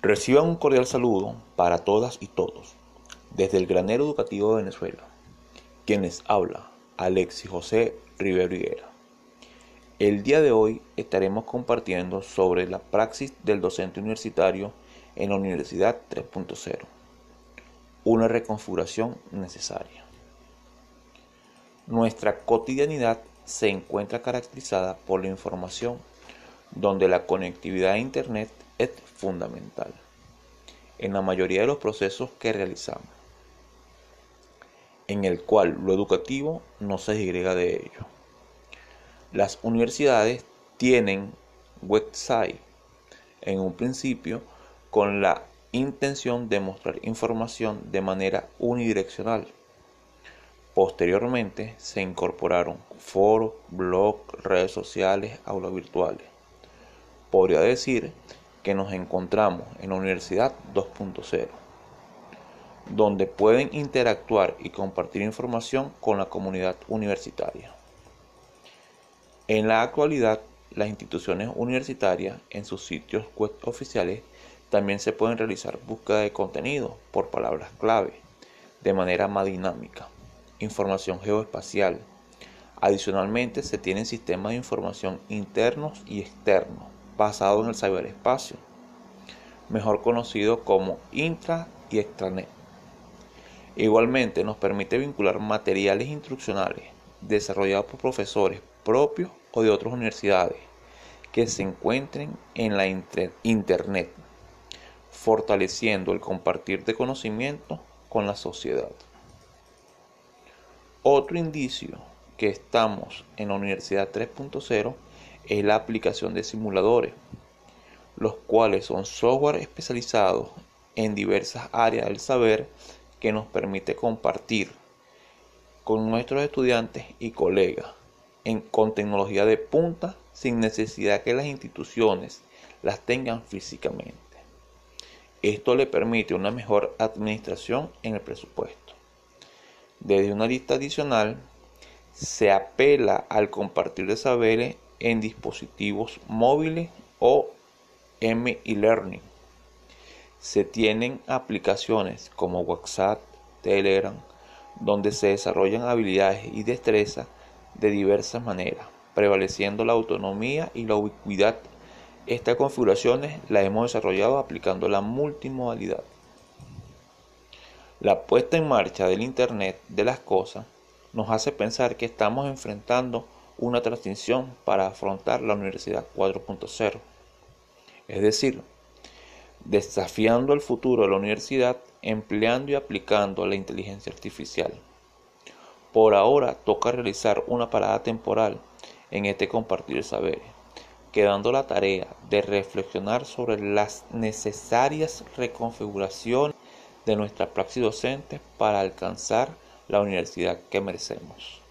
Reciban un cordial saludo para todas y todos desde el Granero Educativo de Venezuela. Quienes habla, Alexis José Rivera El día de hoy estaremos compartiendo sobre la praxis del docente universitario en la Universidad 3.0. Una reconfiguración necesaria. Nuestra cotidianidad se encuentra caracterizada por la información, donde la conectividad a Internet es fundamental en la mayoría de los procesos que realizamos, en el cual lo educativo no se disgrega de ello. Las universidades tienen website en un principio con la intención de mostrar información de manera unidireccional. Posteriormente se incorporaron foros, blogs, redes sociales, aulas virtuales. Podría decir que nos encontramos en la Universidad 2.0, donde pueden interactuar y compartir información con la comunidad universitaria. En la actualidad, las instituciones universitarias en sus sitios web oficiales también se pueden realizar búsqueda de contenido por palabras clave de manera más dinámica, información geoespacial. Adicionalmente, se tienen sistemas de información internos y externos basado en el ciberespacio, mejor conocido como intra y extranet. Igualmente nos permite vincular materiales instruccionales desarrollados por profesores propios o de otras universidades que se encuentren en la Internet, fortaleciendo el compartir de conocimiento con la sociedad. Otro indicio que estamos en la Universidad 3.0 es la aplicación de simuladores, los cuales son software especializados en diversas áreas del saber que nos permite compartir con nuestros estudiantes y colegas en, con tecnología de punta sin necesidad que las instituciones las tengan físicamente. Esto le permite una mejor administración en el presupuesto. Desde una lista adicional, se apela al compartir de saberes en dispositivos móviles o M-e-learning. Se tienen aplicaciones como WhatsApp, Telegram, donde se desarrollan habilidades y destrezas de diversas maneras, prevaleciendo la autonomía y la ubicuidad. Estas configuraciones las hemos desarrollado aplicando la multimodalidad. La puesta en marcha del Internet de las cosas nos hace pensar que estamos enfrentando una transición para afrontar la Universidad 4.0. Es decir, desafiando el futuro de la universidad empleando y aplicando la inteligencia artificial. Por ahora toca realizar una parada temporal en este compartir saberes, quedando la tarea de reflexionar sobre las necesarias reconfiguraciones de nuestra praxis docente para alcanzar la universidad que merecemos.